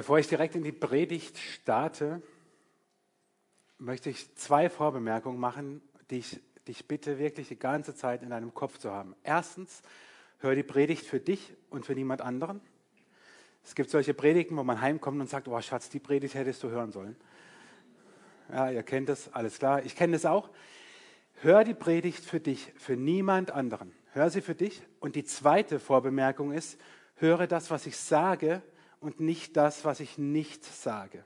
Bevor ich direkt in die Predigt starte, möchte ich zwei Vorbemerkungen machen, die ich dich bitte wirklich die ganze Zeit in deinem Kopf zu haben. Erstens, hör die Predigt für dich und für niemand anderen. Es gibt solche Predigten, wo man heimkommt und sagt, oh Schatz, die Predigt hättest du hören sollen. Ja, ihr kennt das, alles klar. Ich kenne das auch. Hör die Predigt für dich, für niemand anderen. Hör sie für dich. Und die zweite Vorbemerkung ist, höre das, was ich sage und nicht das, was ich nicht sage.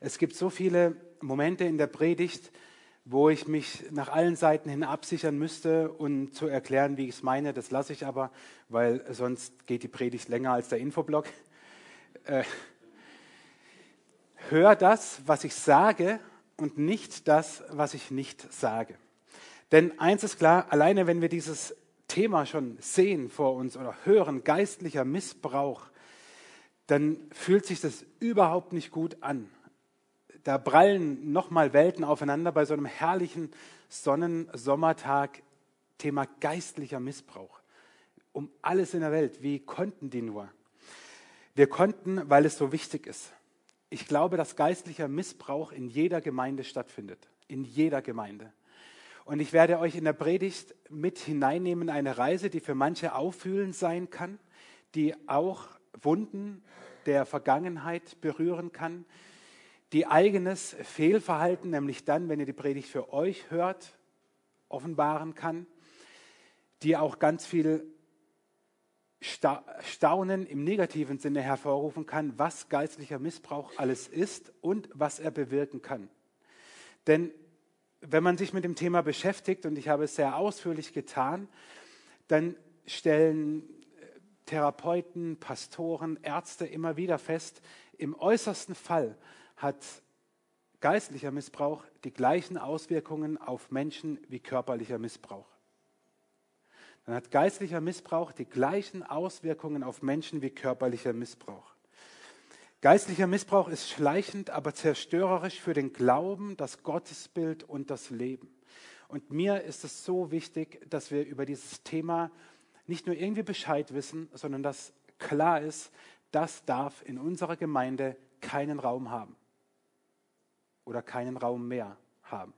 Es gibt so viele Momente in der Predigt, wo ich mich nach allen Seiten hin absichern müsste und zu erklären, wie ich es meine. Das lasse ich aber, weil sonst geht die Predigt länger als der Infoblock. Äh, hör das, was ich sage und nicht das, was ich nicht sage. Denn eins ist klar, alleine wenn wir dieses Thema schon sehen vor uns oder hören, geistlicher Missbrauch, dann fühlt sich das überhaupt nicht gut an. Da prallen nochmal Welten aufeinander bei so einem herrlichen Sonnensommertag. Thema geistlicher Missbrauch. Um alles in der Welt. Wie konnten die nur? Wir konnten, weil es so wichtig ist. Ich glaube, dass geistlicher Missbrauch in jeder Gemeinde stattfindet. In jeder Gemeinde. Und ich werde euch in der Predigt mit hineinnehmen, eine Reise, die für manche auffühlend sein kann, die auch Wunden der Vergangenheit berühren kann, die eigenes Fehlverhalten, nämlich dann, wenn ihr die Predigt für euch hört, offenbaren kann, die auch ganz viel Staunen im negativen Sinne hervorrufen kann, was geistlicher Missbrauch alles ist und was er bewirken kann. Denn wenn man sich mit dem Thema beschäftigt, und ich habe es sehr ausführlich getan, dann stellen Therapeuten, Pastoren, Ärzte immer wieder fest, im äußersten Fall hat geistlicher Missbrauch die gleichen Auswirkungen auf Menschen wie körperlicher Missbrauch. Dann hat geistlicher Missbrauch die gleichen Auswirkungen auf Menschen wie körperlicher Missbrauch. Geistlicher Missbrauch ist schleichend, aber zerstörerisch für den Glauben, das Gottesbild und das Leben. Und mir ist es so wichtig, dass wir über dieses Thema nicht nur irgendwie Bescheid wissen, sondern dass klar ist, das darf in unserer Gemeinde keinen Raum haben oder keinen Raum mehr haben.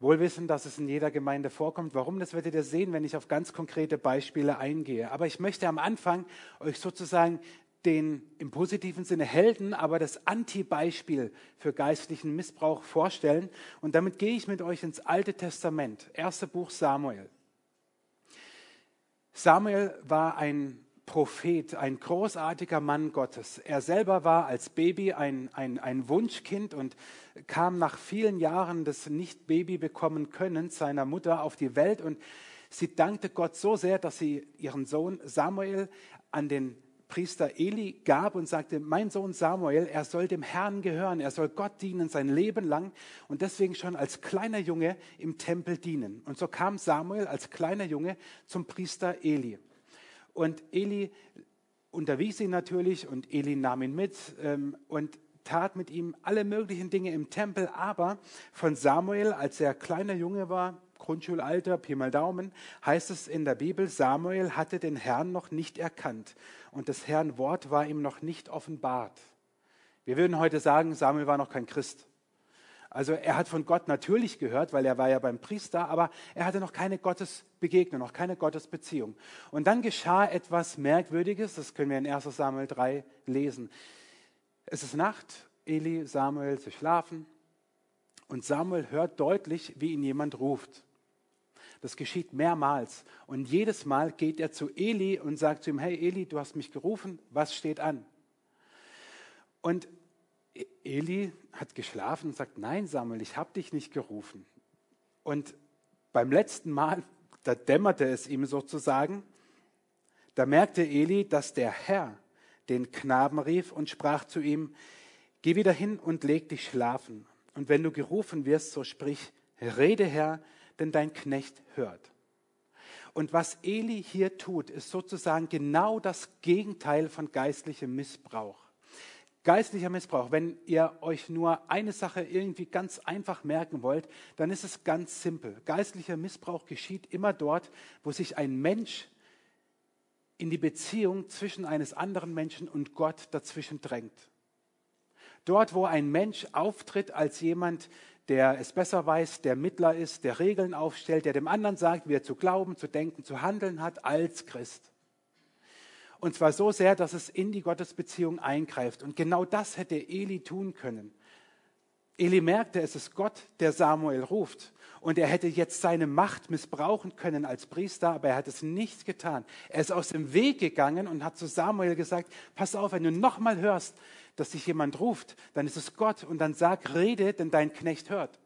Wohl wissen, dass es in jeder Gemeinde vorkommt. Warum, das werdet ihr sehen, wenn ich auf ganz konkrete Beispiele eingehe. Aber ich möchte am Anfang euch sozusagen den im positiven Sinne Helden, aber das Anti-Beispiel für geistlichen Missbrauch vorstellen. Und damit gehe ich mit euch ins Alte Testament, erste Buch Samuel. Samuel war ein Prophet, ein großartiger Mann Gottes. Er selber war als Baby ein, ein, ein Wunschkind und kam nach vielen Jahren des Nicht-Baby bekommen können seiner Mutter auf die Welt und sie dankte Gott so sehr, dass sie ihren Sohn Samuel an den Priester Eli gab und sagte, mein Sohn Samuel, er soll dem Herrn gehören, er soll Gott dienen sein Leben lang und deswegen schon als kleiner Junge im Tempel dienen. Und so kam Samuel als kleiner Junge zum Priester Eli. Und Eli unterwies ihn natürlich und Eli nahm ihn mit ähm, und tat mit ihm alle möglichen Dinge im Tempel, aber von Samuel, als er kleiner Junge war, Grundschulalter, Pi mal Daumen, heißt es in der Bibel, Samuel hatte den Herrn noch nicht erkannt und das Herrn Wort war ihm noch nicht offenbart. Wir würden heute sagen, Samuel war noch kein Christ. Also er hat von Gott natürlich gehört, weil er war ja beim Priester, aber er hatte noch keine Gottesbegegnung, noch keine Gottesbeziehung. Und dann geschah etwas Merkwürdiges, das können wir in 1 Samuel 3 lesen. Es ist Nacht, Eli, Samuel, sie schlafen und Samuel hört deutlich, wie ihn jemand ruft. Das geschieht mehrmals. Und jedes Mal geht er zu Eli und sagt zu ihm, hey Eli, du hast mich gerufen, was steht an? Und Eli hat geschlafen und sagt, nein Samuel, ich habe dich nicht gerufen. Und beim letzten Mal, da dämmerte es ihm sozusagen, da merkte Eli, dass der Herr den Knaben rief und sprach zu ihm, geh wieder hin und leg dich schlafen. Und wenn du gerufen wirst, so sprich, rede Herr, denn dein Knecht hört. Und was Eli hier tut, ist sozusagen genau das Gegenteil von geistlichem Missbrauch. Geistlicher Missbrauch, wenn ihr euch nur eine Sache irgendwie ganz einfach merken wollt, dann ist es ganz simpel. Geistlicher Missbrauch geschieht immer dort, wo sich ein Mensch in die Beziehung zwischen eines anderen Menschen und Gott dazwischen drängt. Dort, wo ein Mensch auftritt als jemand, der es besser weiß, der Mittler ist, der Regeln aufstellt, der dem anderen sagt, wie er zu glauben, zu denken, zu handeln hat als Christ. Und zwar so sehr, dass es in die Gottesbeziehung eingreift. Und genau das hätte Eli tun können. Eli merkte, es ist Gott, der Samuel ruft. Und er hätte jetzt seine Macht missbrauchen können als Priester, aber er hat es nicht getan. Er ist aus dem Weg gegangen und hat zu Samuel gesagt, pass auf, wenn du nochmal hörst, dass dich jemand ruft, dann ist es Gott und dann sag, rede, denn dein Knecht hört.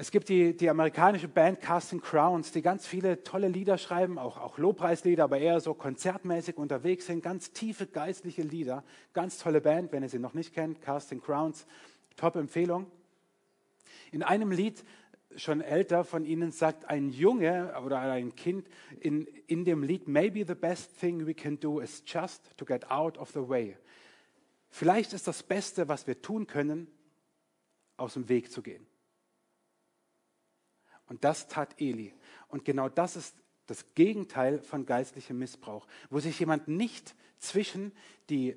Es gibt die, die amerikanische Band Casting Crowns, die ganz viele tolle Lieder schreiben, auch, auch Lobpreislieder, aber eher so konzertmäßig unterwegs sind, ganz tiefe geistliche Lieder. Ganz tolle Band, wenn ihr sie noch nicht kennt, Casting Crowns, top Empfehlung. In einem Lied, schon älter von ihnen, sagt ein Junge oder ein Kind in, in dem Lied, Maybe the best thing we can do is just to get out of the way. Vielleicht ist das Beste, was wir tun können, aus dem Weg zu gehen. Und das tat Eli. Und genau das ist das Gegenteil von geistlichem Missbrauch, wo sich jemand nicht zwischen die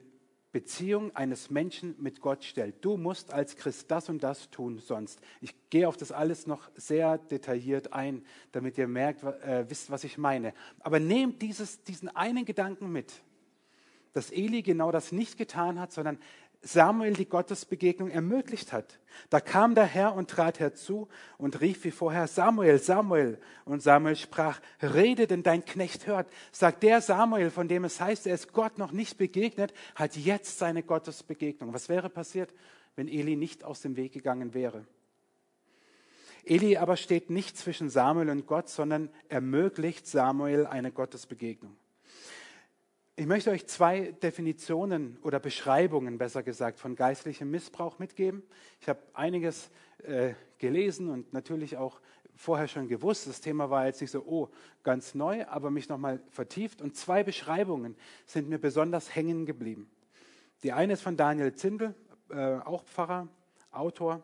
Beziehung eines Menschen mit Gott stellt. Du musst als Christ das und das tun, sonst. Ich gehe auf das alles noch sehr detailliert ein, damit ihr merkt, äh, wisst, was ich meine. Aber nehmt dieses, diesen einen Gedanken mit, dass Eli genau das nicht getan hat, sondern Samuel die Gottesbegegnung ermöglicht hat. Da kam der Herr und trat herzu und rief wie vorher, Samuel, Samuel. Und Samuel sprach, rede, denn dein Knecht hört. Sagt der Samuel, von dem es heißt, er ist Gott noch nicht begegnet, hat jetzt seine Gottesbegegnung. Was wäre passiert, wenn Eli nicht aus dem Weg gegangen wäre? Eli aber steht nicht zwischen Samuel und Gott, sondern ermöglicht Samuel eine Gottesbegegnung. Ich möchte euch zwei Definitionen oder Beschreibungen, besser gesagt, von geistlichem Missbrauch mitgeben. Ich habe einiges äh, gelesen und natürlich auch vorher schon gewusst. Das Thema war jetzt nicht so, oh, ganz neu, aber mich nochmal vertieft. Und zwei Beschreibungen sind mir besonders hängen geblieben. Die eine ist von Daniel Zindel, äh, auch Pfarrer, Autor.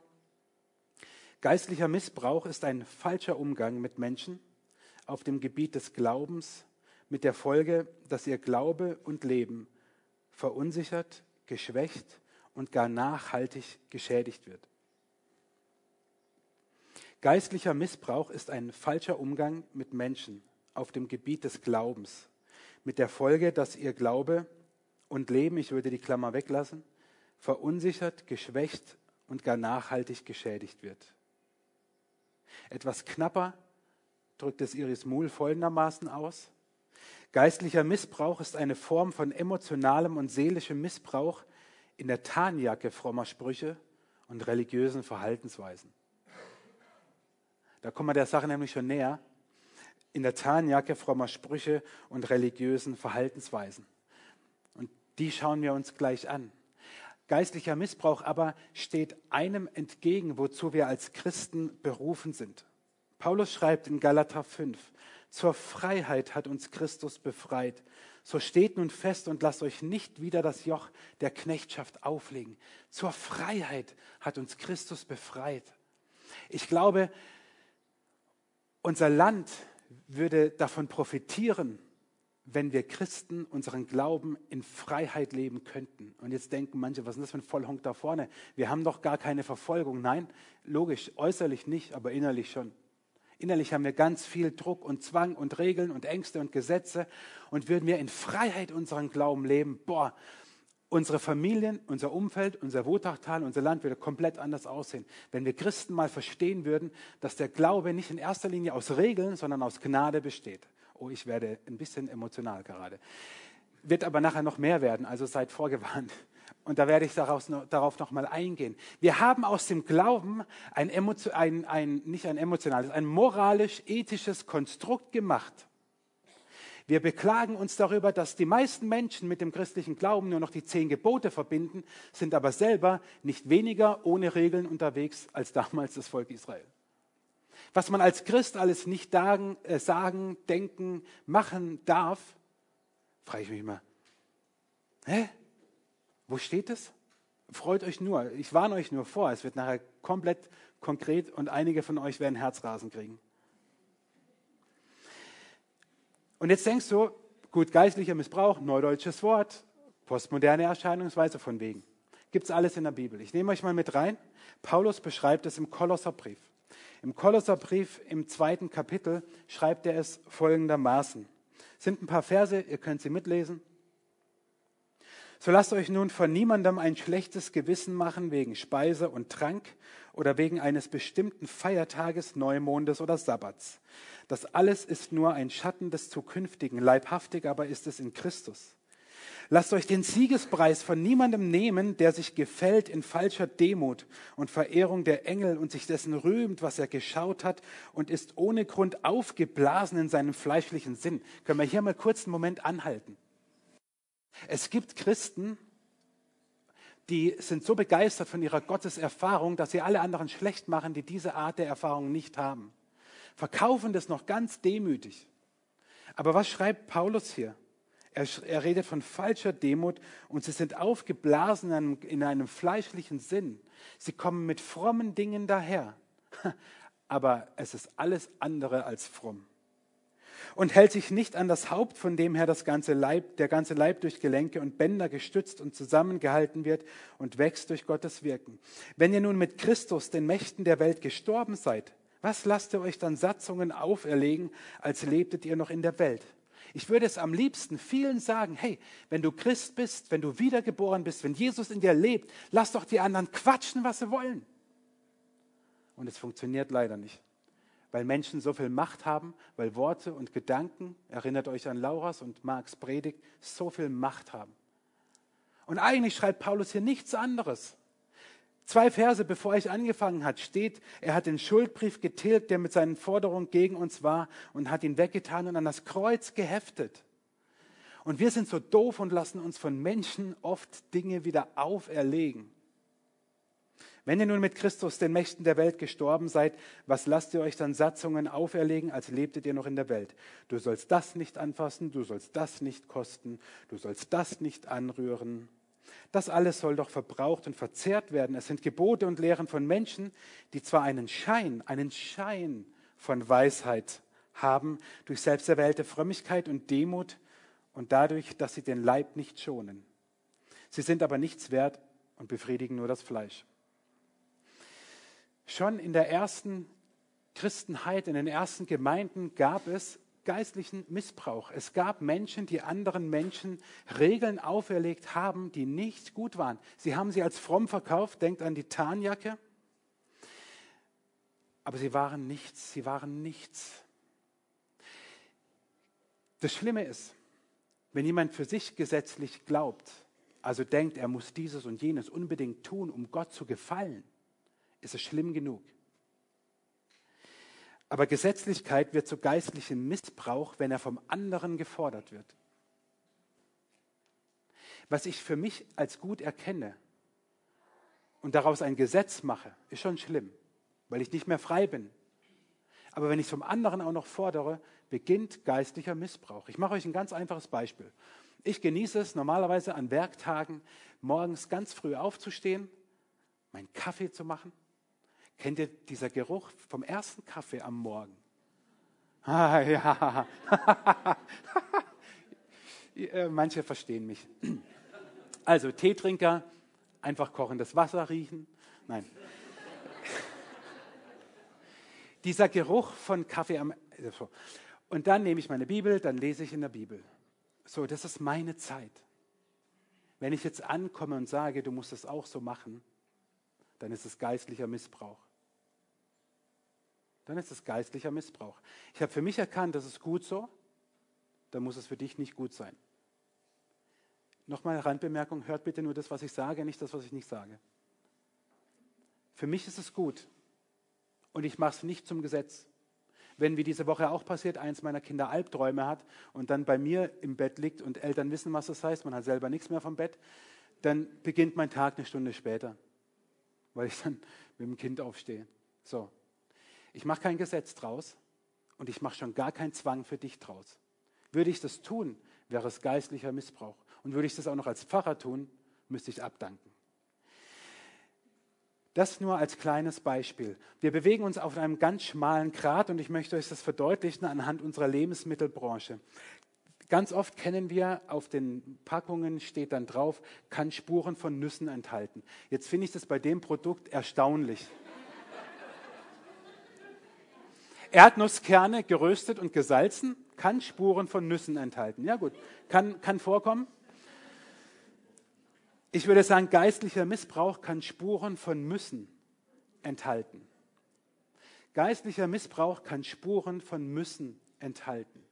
Geistlicher Missbrauch ist ein falscher Umgang mit Menschen auf dem Gebiet des Glaubens, mit der Folge, dass ihr Glaube und Leben verunsichert, geschwächt und gar nachhaltig geschädigt wird. Geistlicher Missbrauch ist ein falscher Umgang mit Menschen auf dem Gebiet des Glaubens, mit der Folge, dass ihr Glaube und Leben, ich würde die Klammer weglassen, verunsichert, geschwächt und gar nachhaltig geschädigt wird. Etwas knapper drückt es Iris Muhl folgendermaßen aus. Geistlicher Missbrauch ist eine Form von emotionalem und seelischem Missbrauch in der Tarnjacke frommer Sprüche und religiösen Verhaltensweisen. Da kommen wir der Sache nämlich schon näher. In der Tarnjacke frommer Sprüche und religiösen Verhaltensweisen. Und die schauen wir uns gleich an. Geistlicher Missbrauch aber steht einem entgegen, wozu wir als Christen berufen sind. Paulus schreibt in Galater 5, zur Freiheit hat uns Christus befreit. So steht nun fest und lasst euch nicht wieder das Joch der Knechtschaft auflegen. Zur Freiheit hat uns Christus befreit. Ich glaube, unser Land würde davon profitieren, wenn wir Christen unseren Glauben in Freiheit leben könnten. Und jetzt denken manche, was ist das für ein Vollhonk da vorne? Wir haben doch gar keine Verfolgung. Nein, logisch, äußerlich nicht, aber innerlich schon. Innerlich haben wir ganz viel Druck und Zwang und Regeln und Ängste und Gesetze. Und würden wir in Freiheit unseren Glauben leben, boah, unsere Familien, unser Umfeld, unser Wutachtal, unser Land würde komplett anders aussehen. Wenn wir Christen mal verstehen würden, dass der Glaube nicht in erster Linie aus Regeln, sondern aus Gnade besteht. Oh, ich werde ein bisschen emotional gerade. Wird aber nachher noch mehr werden, also seid vorgewarnt. Und da werde ich darauf, darauf nochmal eingehen. Wir haben aus dem Glauben ein, ein, ein, nicht ein emotionales, ein moralisch-ethisches Konstrukt gemacht. Wir beklagen uns darüber, dass die meisten Menschen mit dem christlichen Glauben nur noch die zehn Gebote verbinden, sind aber selber nicht weniger ohne Regeln unterwegs als damals das Volk Israel. Was man als Christ alles nicht sagen, äh, sagen denken, machen darf, frage ich mich mal, hä? Wo steht es? Freut euch nur. Ich warne euch nur vor. Es wird nachher komplett konkret und einige von euch werden Herzrasen kriegen. Und jetzt denkst du, gut, geistlicher Missbrauch, neudeutsches Wort, postmoderne Erscheinungsweise von wegen. Gibt es alles in der Bibel. Ich nehme euch mal mit rein. Paulus beschreibt es im Kolosserbrief. Im Kolosserbrief im zweiten Kapitel schreibt er es folgendermaßen. Es sind ein paar Verse, ihr könnt sie mitlesen. So lasst euch nun von niemandem ein schlechtes Gewissen machen wegen Speise und Trank oder wegen eines bestimmten Feiertages, Neumondes oder Sabbats. Das alles ist nur ein Schatten des Zukünftigen, leibhaftig aber ist es in Christus. Lasst euch den Siegespreis von niemandem nehmen, der sich gefällt in falscher Demut und Verehrung der Engel und sich dessen rühmt, was er geschaut hat und ist ohne Grund aufgeblasen in seinem fleischlichen Sinn. Können wir hier mal kurz einen Moment anhalten? Es gibt Christen, die sind so begeistert von ihrer Gotteserfahrung, dass sie alle anderen schlecht machen, die diese Art der Erfahrung nicht haben. Verkaufen das noch ganz demütig. Aber was schreibt Paulus hier? Er, er redet von falscher Demut und sie sind aufgeblasen in einem, in einem fleischlichen Sinn. Sie kommen mit frommen Dingen daher. Aber es ist alles andere als fromm. Und hält sich nicht an das Haupt, von dem her das ganze Leib, der ganze Leib durch Gelenke und Bänder gestützt und zusammengehalten wird und wächst durch Gottes Wirken. Wenn ihr nun mit Christus, den Mächten der Welt, gestorben seid, was lasst ihr euch dann Satzungen auferlegen, als lebtet ihr noch in der Welt? Ich würde es am liebsten vielen sagen, hey, wenn du Christ bist, wenn du wiedergeboren bist, wenn Jesus in dir lebt, lass doch die anderen quatschen, was sie wollen. Und es funktioniert leider nicht, weil Menschen so viel Macht haben, weil Worte und Gedanken, erinnert euch an Lauras und Marks Predigt, so viel Macht haben. Und eigentlich schreibt Paulus hier nichts anderes. Zwei Verse bevor ich angefangen hat, steht, er hat den Schuldbrief getilgt, der mit seinen Forderungen gegen uns war und hat ihn weggetan und an das Kreuz geheftet. Und wir sind so doof und lassen uns von Menschen oft Dinge wieder auferlegen. Wenn ihr nun mit Christus den Mächten der Welt gestorben seid, was lasst ihr euch dann Satzungen auferlegen, als lebtet ihr noch in der Welt? Du sollst das nicht anfassen, du sollst das nicht kosten, du sollst das nicht anrühren. Das alles soll doch verbraucht und verzehrt werden. Es sind Gebote und Lehren von Menschen, die zwar einen Schein, einen Schein von Weisheit haben, durch selbsterwählte Frömmigkeit und Demut und dadurch, dass sie den Leib nicht schonen. Sie sind aber nichts wert und befriedigen nur das Fleisch. Schon in der ersten Christenheit, in den ersten Gemeinden gab es geistlichen Missbrauch. Es gab Menschen, die anderen Menschen Regeln auferlegt haben, die nicht gut waren. Sie haben sie als fromm verkauft, denkt an die Tarnjacke. Aber sie waren nichts, sie waren nichts. Das Schlimme ist, wenn jemand für sich gesetzlich glaubt, also denkt, er muss dieses und jenes unbedingt tun, um Gott zu gefallen, ist es schlimm genug. Aber Gesetzlichkeit wird zu geistlichem Missbrauch, wenn er vom anderen gefordert wird. Was ich für mich als gut erkenne und daraus ein Gesetz mache, ist schon schlimm, weil ich nicht mehr frei bin. Aber wenn ich es vom anderen auch noch fordere, beginnt geistlicher Missbrauch. Ich mache euch ein ganz einfaches Beispiel. Ich genieße es normalerweise an Werktagen, morgens ganz früh aufzustehen, meinen Kaffee zu machen, Kennt ihr dieser Geruch vom ersten Kaffee am Morgen? Ah, ja. Äh, manche verstehen mich. Also Teetrinker, einfach kochendes Wasser riechen. Nein. Dieser Geruch von Kaffee am. Und dann nehme ich meine Bibel, dann lese ich in der Bibel. So, das ist meine Zeit. Wenn ich jetzt ankomme und sage, du musst es auch so machen, dann ist es geistlicher Missbrauch dann ist es geistlicher Missbrauch. Ich habe für mich erkannt, das ist gut so, dann muss es für dich nicht gut sein. Nochmal Randbemerkung, hört bitte nur das, was ich sage, nicht das, was ich nicht sage. Für mich ist es gut und ich mache es nicht zum Gesetz. Wenn, wie diese Woche auch passiert, eins meiner Kinder Albträume hat und dann bei mir im Bett liegt und Eltern wissen, was das heißt, man hat selber nichts mehr vom Bett, dann beginnt mein Tag eine Stunde später, weil ich dann mit dem Kind aufstehe. So, ich mache kein Gesetz draus und ich mache schon gar keinen Zwang für dich draus. Würde ich das tun, wäre es geistlicher Missbrauch. Und würde ich das auch noch als Pfarrer tun, müsste ich abdanken. Das nur als kleines Beispiel. Wir bewegen uns auf einem ganz schmalen Grat und ich möchte euch das verdeutlichen anhand unserer Lebensmittelbranche. Ganz oft kennen wir, auf den Packungen steht dann drauf, kann Spuren von Nüssen enthalten. Jetzt finde ich das bei dem Produkt erstaunlich. Erdnusskerne geröstet und gesalzen, kann Spuren von Nüssen enthalten. Ja gut, kann, kann vorkommen. Ich würde sagen, geistlicher Missbrauch kann Spuren von Müssen enthalten. Geistlicher Missbrauch kann Spuren von Müssen enthalten.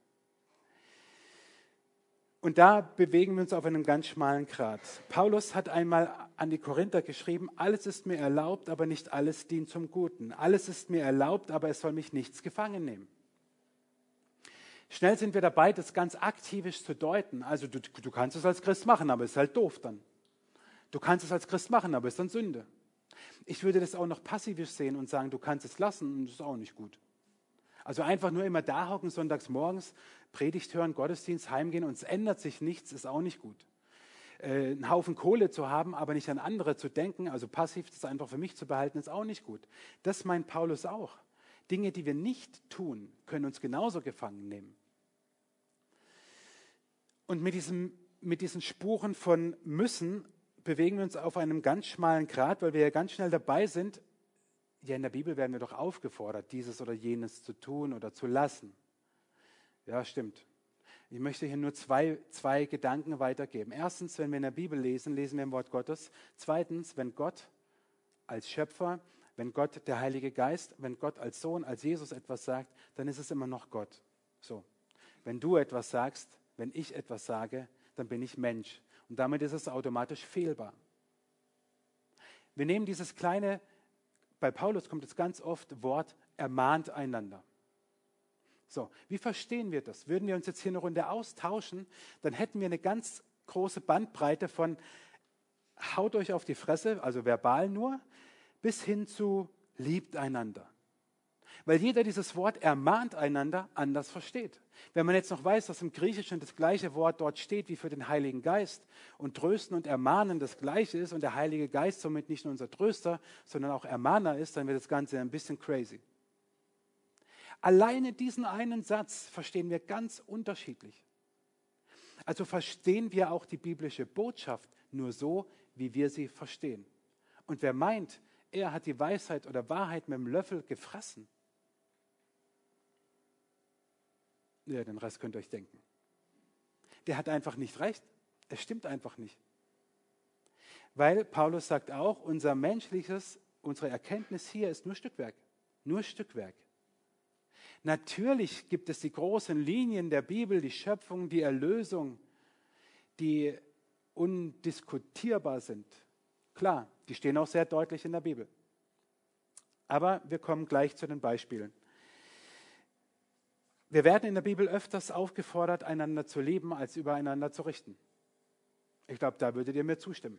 Und da bewegen wir uns auf einem ganz schmalen Grat. Paulus hat einmal an die Korinther geschrieben, alles ist mir erlaubt, aber nicht alles dient zum Guten. Alles ist mir erlaubt, aber es soll mich nichts gefangen nehmen. Schnell sind wir dabei, das ganz aktivisch zu deuten. Also du, du kannst es als Christ machen, aber es ist halt doof dann. Du kannst es als Christ machen, aber es ist dann Sünde. Ich würde das auch noch passivisch sehen und sagen, du kannst es lassen und das ist auch nicht gut. Also einfach nur immer da hocken, sonntags morgens, Predigt hören, Gottesdienst, heimgehen und es ändert sich nichts, ist auch nicht gut. Äh, einen Haufen Kohle zu haben, aber nicht an andere zu denken, also passiv das einfach für mich zu behalten, ist auch nicht gut. Das meint Paulus auch. Dinge, die wir nicht tun, können uns genauso gefangen nehmen. Und mit, diesem, mit diesen Spuren von müssen bewegen wir uns auf einem ganz schmalen Grat, weil wir ja ganz schnell dabei sind, ja, in der Bibel werden wir doch aufgefordert, dieses oder jenes zu tun oder zu lassen. Ja, stimmt. Ich möchte hier nur zwei, zwei Gedanken weitergeben. Erstens, wenn wir in der Bibel lesen, lesen wir im Wort Gottes. Zweitens, wenn Gott als Schöpfer, wenn Gott der Heilige Geist, wenn Gott als Sohn, als Jesus etwas sagt, dann ist es immer noch Gott. So. Wenn du etwas sagst, wenn ich etwas sage, dann bin ich Mensch. Und damit ist es automatisch fehlbar. Wir nehmen dieses kleine bei Paulus kommt es ganz oft Wort ermahnt einander. So, wie verstehen wir das? Würden wir uns jetzt hier eine Runde austauschen, dann hätten wir eine ganz große Bandbreite von haut euch auf die Fresse, also verbal nur, bis hin zu liebt einander. Weil jeder dieses Wort ermahnt einander anders versteht. Wenn man jetzt noch weiß, dass im Griechischen das gleiche Wort dort steht wie für den Heiligen Geist und trösten und ermahnen das gleiche ist und der Heilige Geist somit nicht nur unser Tröster, sondern auch Ermahner ist, dann wird das Ganze ein bisschen crazy. Alleine diesen einen Satz verstehen wir ganz unterschiedlich. Also verstehen wir auch die biblische Botschaft nur so, wie wir sie verstehen. Und wer meint, er hat die Weisheit oder Wahrheit mit dem Löffel gefressen, Ja, den Rest könnt ihr euch denken. Der hat einfach nicht recht. Es stimmt einfach nicht. Weil Paulus sagt auch, unser menschliches, unsere Erkenntnis hier ist nur Stückwerk. Nur Stückwerk. Natürlich gibt es die großen Linien der Bibel, die Schöpfung, die Erlösung, die undiskutierbar sind. Klar, die stehen auch sehr deutlich in der Bibel. Aber wir kommen gleich zu den Beispielen. Wir werden in der Bibel öfters aufgefordert, einander zu lieben, als übereinander zu richten. Ich glaube, da würdet ihr mir zustimmen.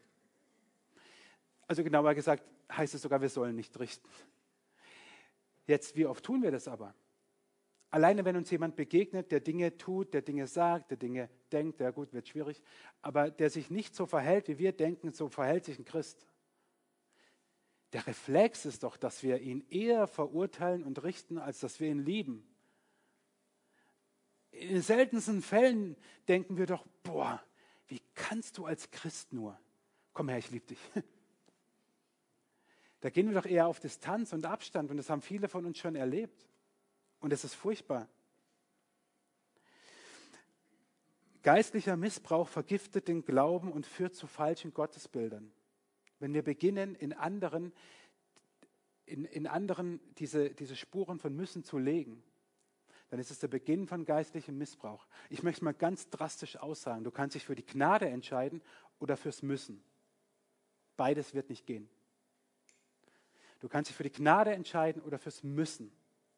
Also genauer gesagt heißt es sogar, wir sollen nicht richten. Jetzt, wie oft tun wir das aber? Alleine wenn uns jemand begegnet, der Dinge tut, der Dinge sagt, der Dinge denkt, ja gut, wird schwierig, aber der sich nicht so verhält, wie wir denken, so verhält sich ein Christ. Der Reflex ist doch, dass wir ihn eher verurteilen und richten, als dass wir ihn lieben in den seltensten Fällen denken wir doch, boah, wie kannst du als Christ nur? Komm her, ich liebe dich. Da gehen wir doch eher auf Distanz und Abstand und das haben viele von uns schon erlebt. Und es ist furchtbar. Geistlicher Missbrauch vergiftet den Glauben und führt zu falschen Gottesbildern. Wenn wir beginnen, in anderen, in, in anderen diese, diese Spuren von Müssen zu legen, dann ist es der Beginn von geistlichem Missbrauch. Ich möchte mal ganz drastisch aussagen, du kannst dich für die Gnade entscheiden oder fürs Müssen. Beides wird nicht gehen. Du kannst dich für die Gnade entscheiden oder fürs Müssen,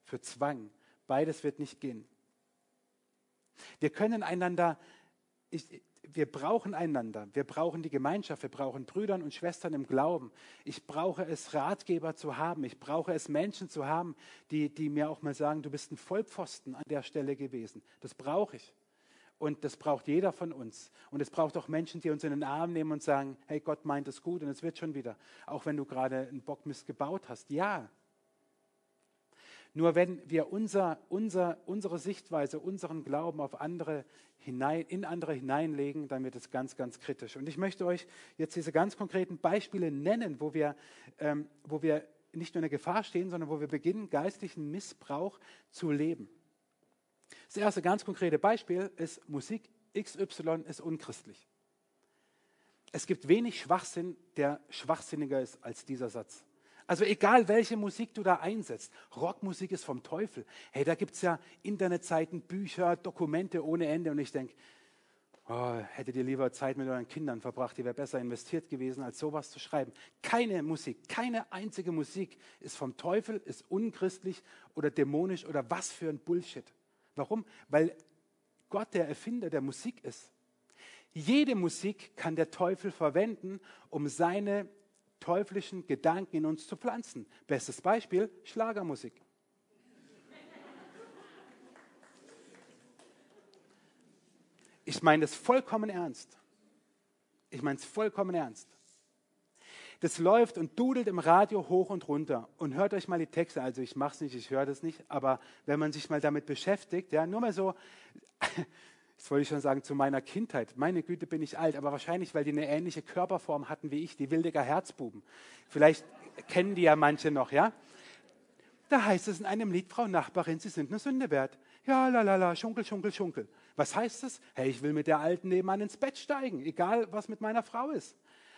für Zwang. Beides wird nicht gehen. Wir können einander, ich, wir brauchen einander, wir brauchen die Gemeinschaft, wir brauchen Brüdern und Schwestern im Glauben. Ich brauche es, Ratgeber zu haben, ich brauche es, Menschen zu haben, die, die mir auch mal sagen, du bist ein Vollpfosten an der Stelle gewesen. Das brauche ich. Und das braucht jeder von uns. Und es braucht auch Menschen, die uns in den Arm nehmen und sagen, hey, Gott meint es gut und es wird schon wieder. Auch wenn du gerade einen Bockmist gebaut hast. Ja. Nur wenn wir unser, unser, unsere Sichtweise, unseren Glauben auf andere hinein, in andere hineinlegen, dann wird es ganz, ganz kritisch. Und ich möchte euch jetzt diese ganz konkreten Beispiele nennen, wo wir, ähm, wo wir nicht nur in der Gefahr stehen, sondern wo wir beginnen, geistlichen Missbrauch zu leben. Das erste ganz konkrete Beispiel ist, Musik XY ist unchristlich. Es gibt wenig Schwachsinn, der schwachsinniger ist als dieser Satz. Also egal, welche Musik du da einsetzt, Rockmusik ist vom Teufel. Hey, da gibt es ja Internetseiten, Bücher, Dokumente ohne Ende. Und ich denke, oh, hättet ihr lieber Zeit mit euren Kindern verbracht, die wäre besser investiert gewesen, als sowas zu schreiben. Keine Musik, keine einzige Musik ist vom Teufel, ist unchristlich oder dämonisch oder was für ein Bullshit. Warum? Weil Gott der Erfinder der Musik ist. Jede Musik kann der Teufel verwenden, um seine teuflischen Gedanken in uns zu pflanzen. Bestes Beispiel, Schlagermusik. Ich meine das vollkommen ernst. Ich meine es vollkommen ernst. Das läuft und dudelt im Radio hoch und runter. Und hört euch mal die Texte, also ich mache es nicht, ich höre das nicht, aber wenn man sich mal damit beschäftigt, ja, nur mal so, das wollte ich schon sagen, zu meiner Kindheit. Meine Güte, bin ich alt, aber wahrscheinlich, weil die eine ähnliche Körperform hatten wie ich, die Wildecker Herzbuben. Vielleicht kennen die ja manche noch, ja? Da heißt es in einem Lied, Frau Nachbarin, Sie sind eine Sünde wert. Ja, lalala, schunkel, schunkel, schunkel. Was heißt das? Hey, ich will mit der Alten nebenan ins Bett steigen, egal was mit meiner Frau ist.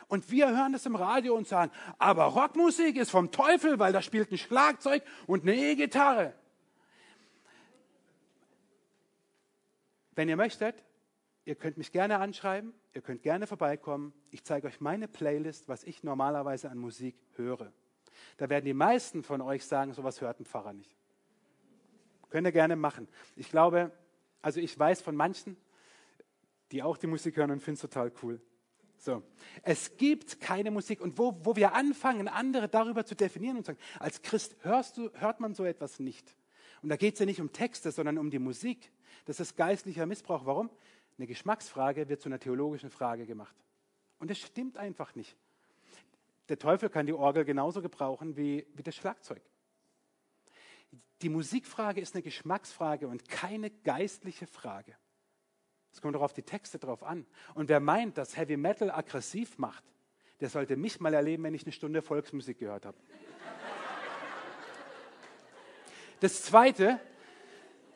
Und wir hören das im Radio und sagen, aber Rockmusik ist vom Teufel, weil da spielt ein Schlagzeug und eine E-Gitarre. Wenn ihr möchtet, ihr könnt mich gerne anschreiben, ihr könnt gerne vorbeikommen. Ich zeige euch meine Playlist, was ich normalerweise an Musik höre. Da werden die meisten von euch sagen, sowas hört ein Pfarrer nicht. Könnt ihr gerne machen. Ich glaube, also ich weiß von manchen, die auch die Musik hören und finden es total cool. So. Es gibt keine Musik. Und wo, wo wir anfangen, andere darüber zu definieren und sagen, als Christ hörst du, hört man so etwas nicht. Und da geht es ja nicht um Texte, sondern um die Musik. Das ist geistlicher Missbrauch. Warum? Eine Geschmacksfrage wird zu einer theologischen Frage gemacht. Und das stimmt einfach nicht. Der Teufel kann die Orgel genauso gebrauchen wie, wie das Schlagzeug. Die Musikfrage ist eine Geschmacksfrage und keine geistliche Frage. Es kommt doch auf die Texte drauf an. Und wer meint, dass Heavy Metal aggressiv macht, der sollte mich mal erleben, wenn ich eine Stunde Volksmusik gehört habe. Das Zweite,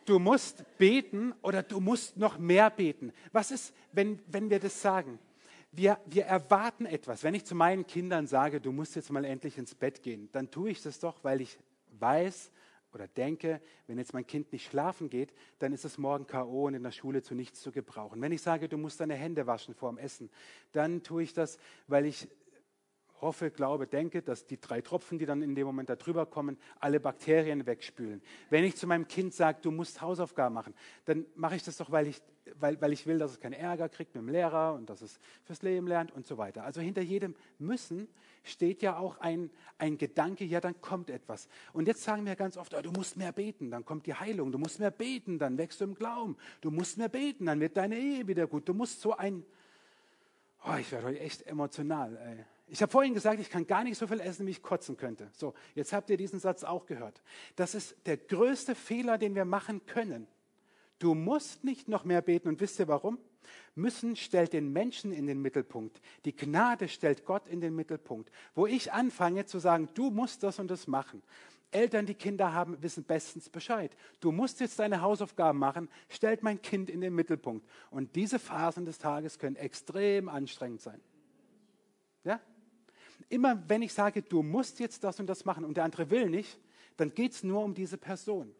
du musst beten oder du musst noch mehr beten. Was ist, wenn, wenn wir das sagen? Wir, wir erwarten etwas. Wenn ich zu meinen Kindern sage, du musst jetzt mal endlich ins Bett gehen, dann tue ich das doch, weil ich weiß, oder denke, wenn jetzt mein Kind nicht schlafen geht, dann ist es morgen K.O. und in der Schule zu nichts zu gebrauchen. Wenn ich sage, du musst deine Hände waschen vor dem Essen, dann tue ich das, weil ich hoffe, glaube, denke, dass die drei Tropfen, die dann in dem Moment da drüber kommen, alle Bakterien wegspülen. Wenn ich zu meinem Kind sage, du musst Hausaufgaben machen, dann mache ich das doch, weil ich, weil, weil ich will, dass es keinen Ärger kriegt mit dem Lehrer und dass es fürs Leben lernt und so weiter. Also hinter jedem Müssen steht ja auch ein, ein Gedanke, ja, dann kommt etwas. Und jetzt sagen wir ganz oft, oh, du musst mehr beten, dann kommt die Heilung, du musst mehr beten, dann wächst du im Glauben, du musst mehr beten, dann wird deine Ehe wieder gut. Du musst so ein, oh, ich werde heute echt emotional. Ey. Ich habe vorhin gesagt, ich kann gar nicht so viel essen, wie ich kotzen könnte. So, jetzt habt ihr diesen Satz auch gehört. Das ist der größte Fehler, den wir machen können. Du musst nicht noch mehr beten. Und wisst ihr warum? Müssen stellt den Menschen in den Mittelpunkt. Die Gnade stellt Gott in den Mittelpunkt. Wo ich anfange zu sagen, du musst das und das machen. Eltern, die Kinder haben, wissen bestens Bescheid. Du musst jetzt deine Hausaufgaben machen, stellt mein Kind in den Mittelpunkt. Und diese Phasen des Tages können extrem anstrengend sein. Ja? Immer wenn ich sage, du musst jetzt das und das machen und der andere will nicht, dann geht es nur um diese Person.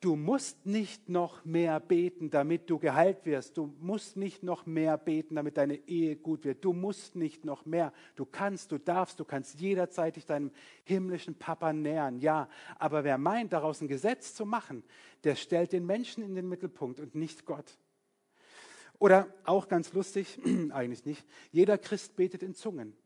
Du musst nicht noch mehr beten, damit du geheilt wirst. Du musst nicht noch mehr beten, damit deine Ehe gut wird. Du musst nicht noch mehr. Du kannst, du darfst, du kannst jederzeit dich deinem himmlischen Papa nähern. Ja, aber wer meint, daraus ein Gesetz zu machen, der stellt den Menschen in den Mittelpunkt und nicht Gott. Oder auch ganz lustig, eigentlich nicht, jeder Christ betet in Zungen.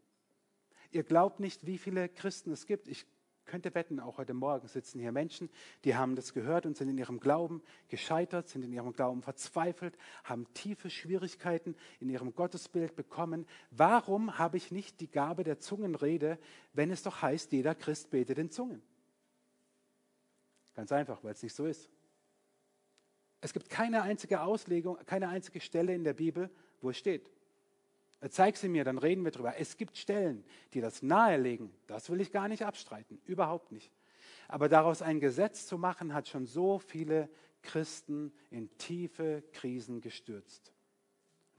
Ihr glaubt nicht, wie viele Christen es gibt. Ich könnte wetten, auch heute Morgen sitzen hier Menschen, die haben das gehört und sind in ihrem Glauben gescheitert, sind in ihrem Glauben verzweifelt, haben tiefe Schwierigkeiten in ihrem Gottesbild bekommen. Warum habe ich nicht die Gabe der Zungenrede, wenn es doch heißt, jeder Christ betet in Zungen? Ganz einfach, weil es nicht so ist. Es gibt keine einzige Auslegung, keine einzige Stelle in der Bibel, wo es steht. Zeig sie mir, dann reden wir drüber. Es gibt Stellen, die das nahelegen. Das will ich gar nicht abstreiten. Überhaupt nicht. Aber daraus ein Gesetz zu machen, hat schon so viele Christen in tiefe Krisen gestürzt.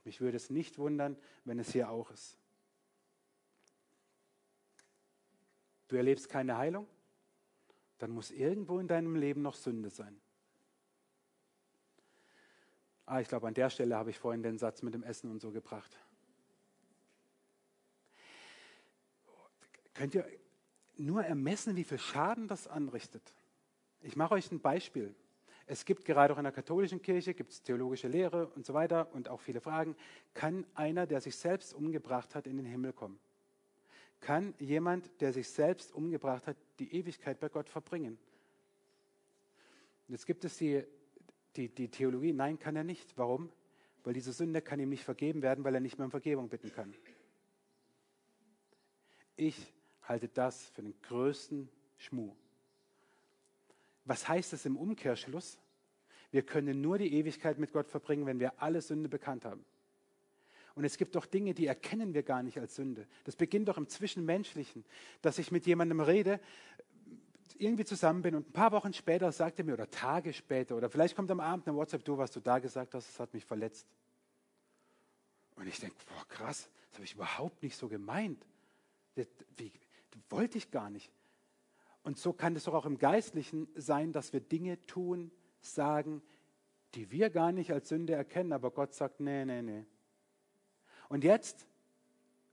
Mich würde es nicht wundern, wenn es hier auch ist. Du erlebst keine Heilung? Dann muss irgendwo in deinem Leben noch Sünde sein. Ah, ich glaube, an der Stelle habe ich vorhin den Satz mit dem Essen und so gebracht. Könnt ihr nur ermessen, wie viel Schaden das anrichtet? Ich mache euch ein Beispiel. Es gibt gerade auch in der katholischen Kirche, gibt es theologische Lehre und so weiter und auch viele Fragen. Kann einer, der sich selbst umgebracht hat, in den Himmel kommen? Kann jemand, der sich selbst umgebracht hat, die Ewigkeit bei Gott verbringen? Jetzt gibt es die, die, die Theologie, nein, kann er nicht. Warum? Weil diese Sünde kann ihm nicht vergeben werden, weil er nicht mehr um Vergebung bitten kann. Ich halte das für den größten Schmuh. Was heißt es im Umkehrschluss? Wir können nur die Ewigkeit mit Gott verbringen, wenn wir alle Sünde bekannt haben. Und es gibt doch Dinge, die erkennen wir gar nicht als Sünde. Das beginnt doch im Zwischenmenschlichen, dass ich mit jemandem rede, irgendwie zusammen bin und ein paar Wochen später sagt er mir oder Tage später oder vielleicht kommt am Abend eine WhatsApp, du, was du da gesagt hast, das hat mich verletzt. Und ich denke, boah, krass, das habe ich überhaupt nicht so gemeint. Wie, wollte ich gar nicht. Und so kann es doch auch im Geistlichen sein, dass wir Dinge tun, sagen, die wir gar nicht als Sünde erkennen, aber Gott sagt, nee, nee, nee. Und jetzt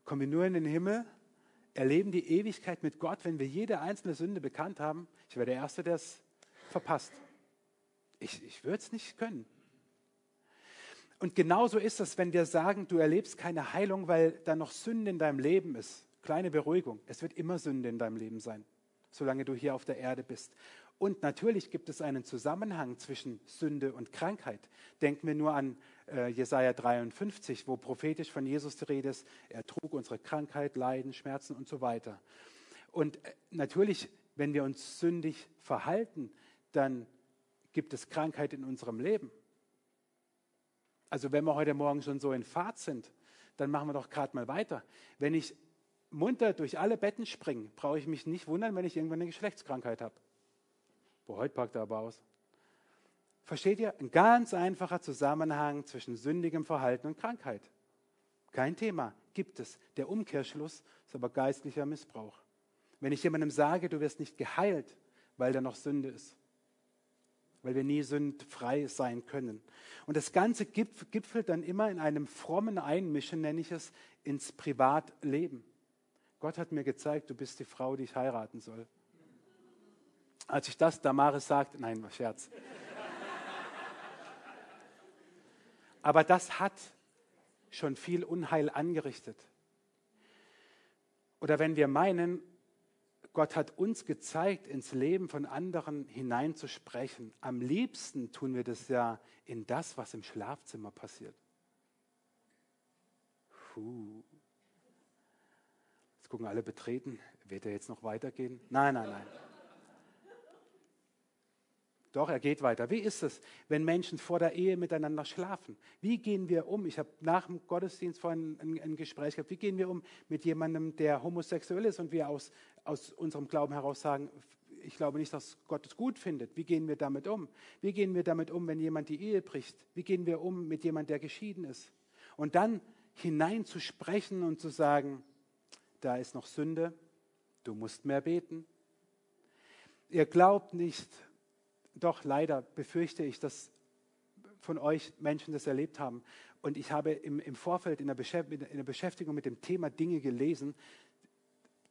kommen wir nur in den Himmel, erleben die Ewigkeit mit Gott, wenn wir jede einzelne Sünde bekannt haben. Ich wäre der Erste, der es verpasst. Ich, ich würde es nicht können. Und genauso ist es, wenn wir sagen, du erlebst keine Heilung, weil da noch Sünde in deinem Leben ist. Kleine Beruhigung. Es wird immer Sünde in deinem Leben sein, solange du hier auf der Erde bist. Und natürlich gibt es einen Zusammenhang zwischen Sünde und Krankheit. Denken wir nur an äh, Jesaja 53, wo prophetisch von Jesus die Rede ist. Er trug unsere Krankheit, Leiden, Schmerzen und so weiter. Und äh, natürlich, wenn wir uns sündig verhalten, dann gibt es Krankheit in unserem Leben. Also wenn wir heute Morgen schon so in Fahrt sind, dann machen wir doch gerade mal weiter. Wenn ich munter durch alle Betten springen, brauche ich mich nicht wundern, wenn ich irgendwann eine Geschlechtskrankheit habe. Boah, heute packt er aber aus. Versteht ihr? Ein ganz einfacher Zusammenhang zwischen sündigem Verhalten und Krankheit. Kein Thema, gibt es. Der Umkehrschluss ist aber geistlicher Missbrauch. Wenn ich jemandem sage, du wirst nicht geheilt, weil da noch Sünde ist, weil wir nie sündfrei sein können. Und das Ganze gipfelt dann immer in einem frommen Einmischen, nenne ich es, ins Privatleben. Gott hat mir gezeigt, du bist die Frau, die ich heiraten soll. Als ich das Damaris sagte, nein, war Scherz. Aber das hat schon viel Unheil angerichtet. Oder wenn wir meinen, Gott hat uns gezeigt, ins Leben von anderen hineinzusprechen. Am liebsten tun wir das ja in das, was im Schlafzimmer passiert. Puh gucken alle betreten. Wird er jetzt noch weitergehen? Nein, nein, nein. Doch, er geht weiter. Wie ist es, wenn Menschen vor der Ehe miteinander schlafen? Wie gehen wir um? Ich habe nach dem Gottesdienst vorhin ein, ein, Gespräch gehabt. Wie gehen wir um mit jemandem, der homosexuell ist und wir aus, aus unserem Glauben heraus sagen, ich glaube nicht, dass Gott es gut findet. Wie gehen wir damit um? Wie gehen wir damit um, wenn jemand die Ehe bricht? Wie gehen wir um mit jemandem, der geschieden ist? Und dann hineinzusprechen und zu sagen, da ist noch Sünde, du musst mehr beten. Ihr glaubt nicht, doch leider befürchte ich, dass von euch Menschen das erlebt haben. Und ich habe im, im Vorfeld in der, in der Beschäftigung mit dem Thema Dinge gelesen,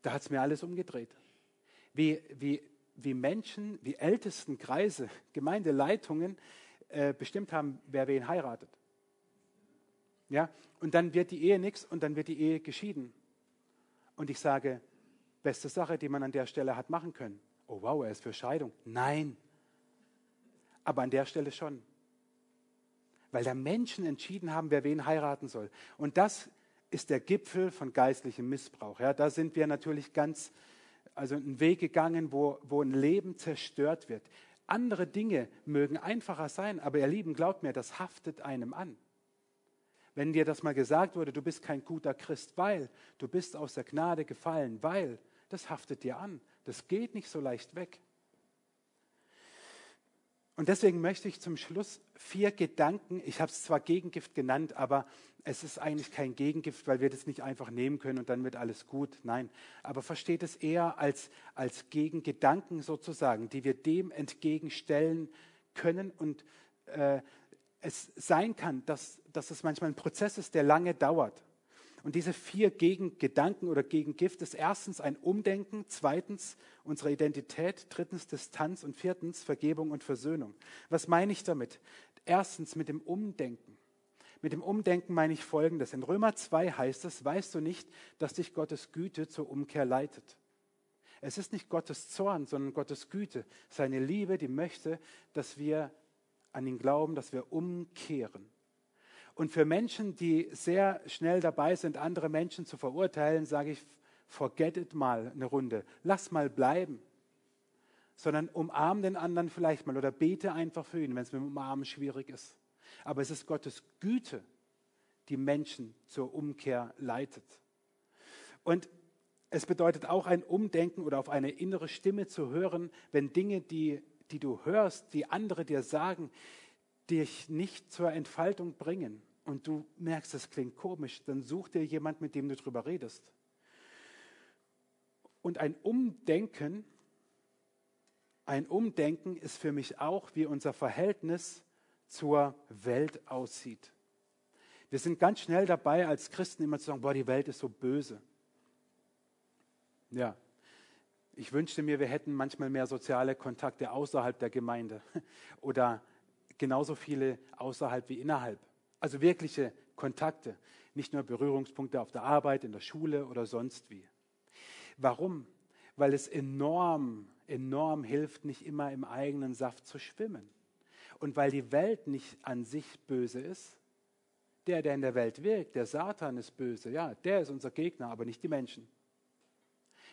da hat es mir alles umgedreht. Wie, wie, wie Menschen, wie ältesten Kreise, Gemeindeleitungen äh, bestimmt haben, wer wen heiratet. Ja? Und dann wird die Ehe nichts und dann wird die Ehe geschieden. Und ich sage, Beste Sache, die man an der Stelle hat machen können. Oh wow, er ist für Scheidung. Nein. Aber an der Stelle schon. Weil da Menschen entschieden haben, wer wen heiraten soll. Und das ist der Gipfel von geistlichem Missbrauch. Ja, da sind wir natürlich ganz, also einen Weg gegangen, wo, wo ein Leben zerstört wird. Andere Dinge mögen einfacher sein, aber ihr Lieben, glaubt mir, das haftet einem an. Wenn dir das mal gesagt wurde, du bist kein guter Christ, weil du bist aus der Gnade gefallen, weil das haftet dir an. Das geht nicht so leicht weg. Und deswegen möchte ich zum Schluss vier Gedanken, ich habe es zwar Gegengift genannt, aber es ist eigentlich kein Gegengift, weil wir das nicht einfach nehmen können und dann wird alles gut. Nein, aber versteht es eher als, als Gegengedanken sozusagen, die wir dem entgegenstellen können und äh, es sein kann, dass, dass es manchmal ein Prozess ist, der lange dauert. Und diese vier Gegengedanken oder Gegengift ist erstens ein Umdenken, zweitens unsere Identität, drittens Distanz und viertens Vergebung und Versöhnung. Was meine ich damit? Erstens mit dem Umdenken. Mit dem Umdenken meine ich Folgendes. In Römer 2 heißt es, weißt du nicht, dass dich Gottes Güte zur Umkehr leitet. Es ist nicht Gottes Zorn, sondern Gottes Güte, seine Liebe, die möchte, dass wir an ihn glauben, dass wir umkehren. Und für Menschen, die sehr schnell dabei sind, andere Menschen zu verurteilen, sage ich, forget it mal eine Runde. Lass mal bleiben. Sondern umarm den anderen vielleicht mal oder bete einfach für ihn, wenn es mit dem Umarmen schwierig ist. Aber es ist Gottes Güte, die Menschen zur Umkehr leitet. Und es bedeutet auch ein Umdenken oder auf eine innere Stimme zu hören, wenn Dinge, die, die du hörst, die andere dir sagen, dich nicht zur Entfaltung bringen und du merkst, das klingt komisch, dann such dir jemand, mit dem du drüber redest. Und ein Umdenken, ein Umdenken ist für mich auch, wie unser Verhältnis zur Welt aussieht. Wir sind ganz schnell dabei, als Christen immer zu sagen, boah, die Welt ist so böse. Ja, ich wünschte mir, wir hätten manchmal mehr soziale Kontakte außerhalb der Gemeinde oder genauso viele außerhalb wie innerhalb. Also wirkliche Kontakte, nicht nur Berührungspunkte auf der Arbeit, in der Schule oder sonst wie. Warum? Weil es enorm, enorm hilft, nicht immer im eigenen Saft zu schwimmen. Und weil die Welt nicht an sich böse ist, der, der in der Welt wirkt, der Satan ist böse, ja, der ist unser Gegner, aber nicht die Menschen.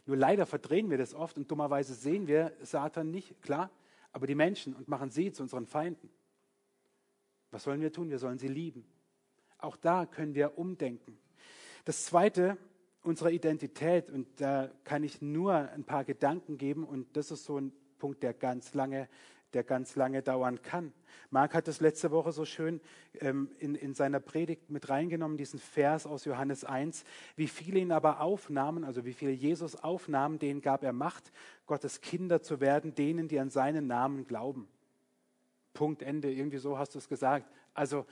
Nur leider verdrehen wir das oft und dummerweise sehen wir Satan nicht, klar, aber die Menschen und machen sie zu unseren Feinden. Was sollen wir tun? Wir sollen sie lieben. Auch da können wir umdenken. Das Zweite, unsere Identität, und da kann ich nur ein paar Gedanken geben, und das ist so ein Punkt, der ganz lange, der ganz lange dauern kann. Marc hat das letzte Woche so schön ähm, in, in seiner Predigt mit reingenommen, diesen Vers aus Johannes 1. Wie viele ihn aber aufnahmen, also wie viele Jesus aufnahmen, denen gab er Macht, Gottes Kinder zu werden, denen, die an seinen Namen glauben. Punkt, Ende, irgendwie so hast du es gesagt. Also,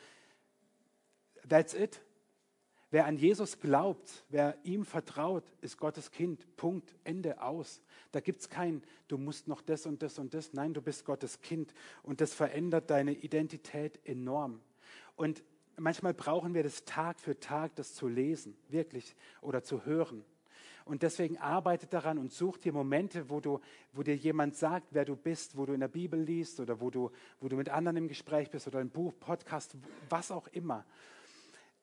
that's it. Wer an Jesus glaubt, wer ihm vertraut, ist Gottes Kind. Punkt, Ende, aus. Da gibt es kein, du musst noch das und das und das. Nein, du bist Gottes Kind. Und das verändert deine Identität enorm. Und manchmal brauchen wir das Tag für Tag, das zu lesen, wirklich, oder zu hören. Und deswegen arbeite daran und such dir Momente, wo, du, wo dir jemand sagt, wer du bist, wo du in der Bibel liest oder wo du, wo du mit anderen im Gespräch bist oder ein Buch, Podcast, was auch immer.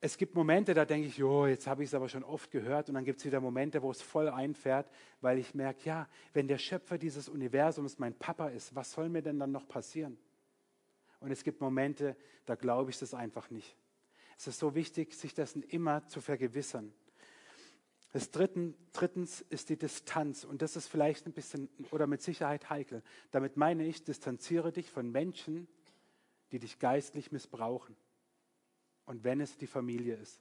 Es gibt Momente, da denke ich, jo, jetzt habe ich es aber schon oft gehört. Und dann gibt es wieder Momente, wo es voll einfährt, weil ich merke, ja, wenn der Schöpfer dieses Universums mein Papa ist, was soll mir denn dann noch passieren? Und es gibt Momente, da glaube ich das einfach nicht. Es ist so wichtig, sich dessen immer zu vergewissern. Das dritten, drittens ist die Distanz. Und das ist vielleicht ein bisschen oder mit Sicherheit heikel. Damit meine ich, distanziere dich von Menschen, die dich geistlich missbrauchen. Und wenn es die Familie ist.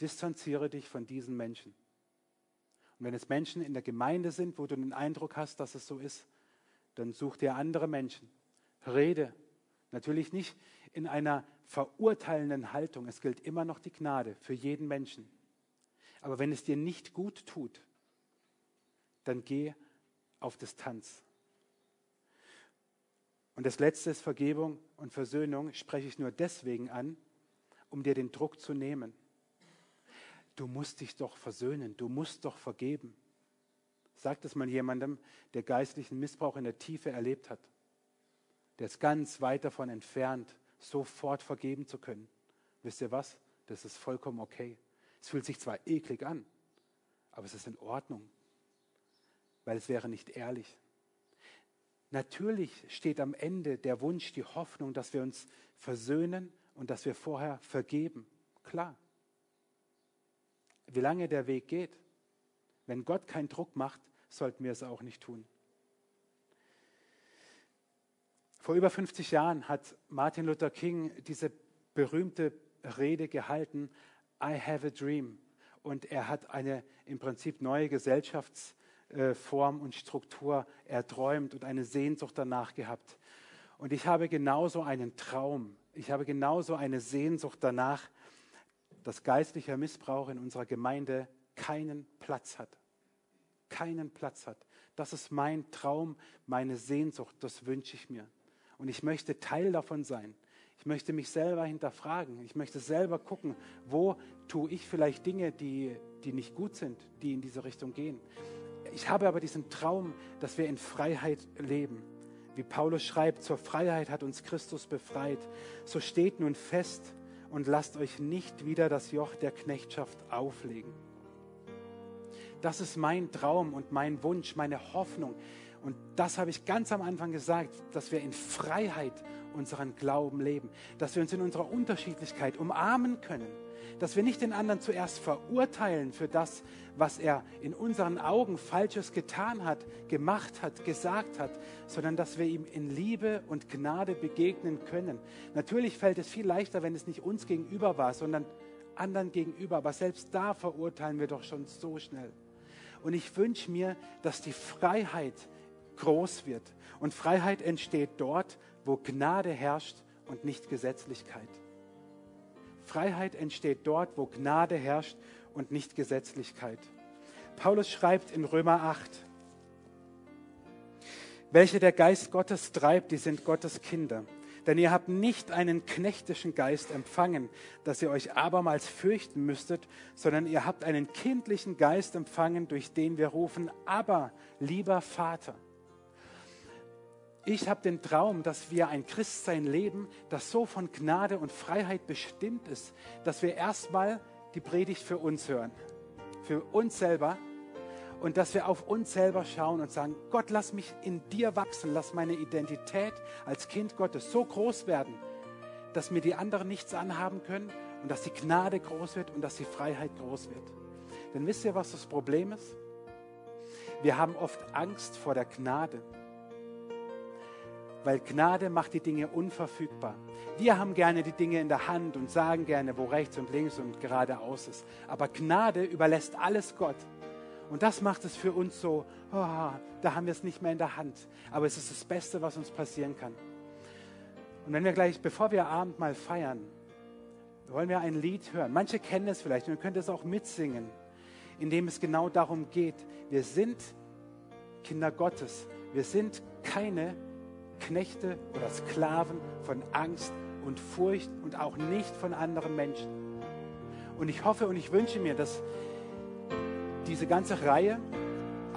Distanziere dich von diesen Menschen. Und wenn es Menschen in der Gemeinde sind, wo du den Eindruck hast, dass es so ist, dann such dir andere Menschen. Rede. Natürlich nicht in einer verurteilenden Haltung. Es gilt immer noch die Gnade für jeden Menschen. Aber wenn es dir nicht gut tut, dann geh auf Distanz. Und das Letzte ist Vergebung und Versöhnung, spreche ich nur deswegen an, um dir den Druck zu nehmen. du musst dich doch versöhnen, du musst doch vergeben. Sagt es mal jemandem, der geistlichen Missbrauch in der Tiefe erlebt hat. Der ist ganz weit davon entfernt, sofort vergeben zu können. Wisst ihr was? Das ist vollkommen okay. Es fühlt sich zwar eklig an, aber es ist in Ordnung, weil es wäre nicht ehrlich. Natürlich steht am Ende der Wunsch, die Hoffnung, dass wir uns versöhnen und dass wir vorher vergeben. Klar. Wie lange der Weg geht, wenn Gott keinen Druck macht, sollten wir es auch nicht tun. Vor über 50 Jahren hat Martin Luther King diese berühmte Rede gehalten, I have a dream. Und er hat eine im Prinzip neue Gesellschaftsform und Struktur erträumt und eine Sehnsucht danach gehabt. Und ich habe genauso einen Traum, ich habe genauso eine Sehnsucht danach, dass geistlicher Missbrauch in unserer Gemeinde keinen Platz hat. Keinen Platz hat. Das ist mein Traum, meine Sehnsucht, das wünsche ich mir. Und ich möchte Teil davon sein. Ich möchte mich selber hinterfragen. Ich möchte selber gucken, wo tue ich vielleicht Dinge, die, die nicht gut sind, die in diese Richtung gehen. Ich habe aber diesen Traum, dass wir in Freiheit leben. Wie Paulus schreibt, zur Freiheit hat uns Christus befreit. So steht nun fest und lasst euch nicht wieder das Joch der Knechtschaft auflegen. Das ist mein Traum und mein Wunsch, meine Hoffnung, und das habe ich ganz am Anfang gesagt, dass wir in Freiheit unseren Glauben leben, dass wir uns in unserer Unterschiedlichkeit umarmen können, dass wir nicht den anderen zuerst verurteilen für das, was er in unseren Augen Falsches getan hat, gemacht hat, gesagt hat, sondern dass wir ihm in Liebe und Gnade begegnen können. Natürlich fällt es viel leichter, wenn es nicht uns gegenüber war, sondern anderen gegenüber, aber selbst da verurteilen wir doch schon so schnell. Und ich wünsche mir, dass die Freiheit, groß wird. Und Freiheit entsteht dort, wo Gnade herrscht und nicht Gesetzlichkeit. Freiheit entsteht dort, wo Gnade herrscht und nicht Gesetzlichkeit. Paulus schreibt in Römer 8, welche der Geist Gottes treibt, die sind Gottes Kinder. Denn ihr habt nicht einen knechtischen Geist empfangen, dass ihr euch abermals fürchten müsstet, sondern ihr habt einen kindlichen Geist empfangen, durch den wir rufen, aber lieber Vater. Ich habe den Traum, dass wir ein Christsein leben, das so von Gnade und Freiheit bestimmt ist, dass wir erstmal die Predigt für uns hören, für uns selber und dass wir auf uns selber schauen und sagen, Gott, lass mich in dir wachsen, lass meine Identität als Kind Gottes so groß werden, dass mir die anderen nichts anhaben können und dass die Gnade groß wird und dass die Freiheit groß wird. Denn wisst ihr, was das Problem ist? Wir haben oft Angst vor der Gnade weil Gnade macht die Dinge unverfügbar. Wir haben gerne die Dinge in der Hand und sagen gerne, wo rechts und links und geradeaus ist. Aber Gnade überlässt alles Gott. Und das macht es für uns so, oh, da haben wir es nicht mehr in der Hand. Aber es ist das Beste, was uns passieren kann. Und wenn wir gleich, bevor wir Abendmahl feiern, wollen wir ein Lied hören. Manche kennen es vielleicht und ihr könnt es auch mitsingen, in dem es genau darum geht. Wir sind Kinder Gottes. Wir sind keine Knechte oder Sklaven von Angst und Furcht und auch nicht von anderen Menschen. Und ich hoffe und ich wünsche mir, dass diese ganze Reihe,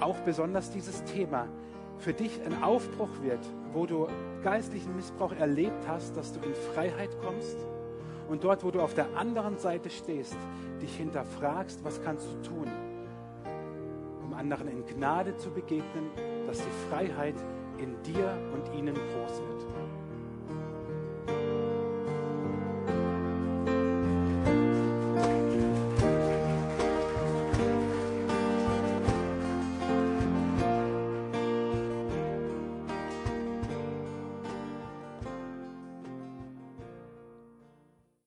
auch besonders dieses Thema, für dich ein Aufbruch wird, wo du geistlichen Missbrauch erlebt hast, dass du in Freiheit kommst und dort, wo du auf der anderen Seite stehst, dich hinterfragst, was kannst du tun, um anderen in Gnade zu begegnen, dass die Freiheit in dir und ihnen groß wird.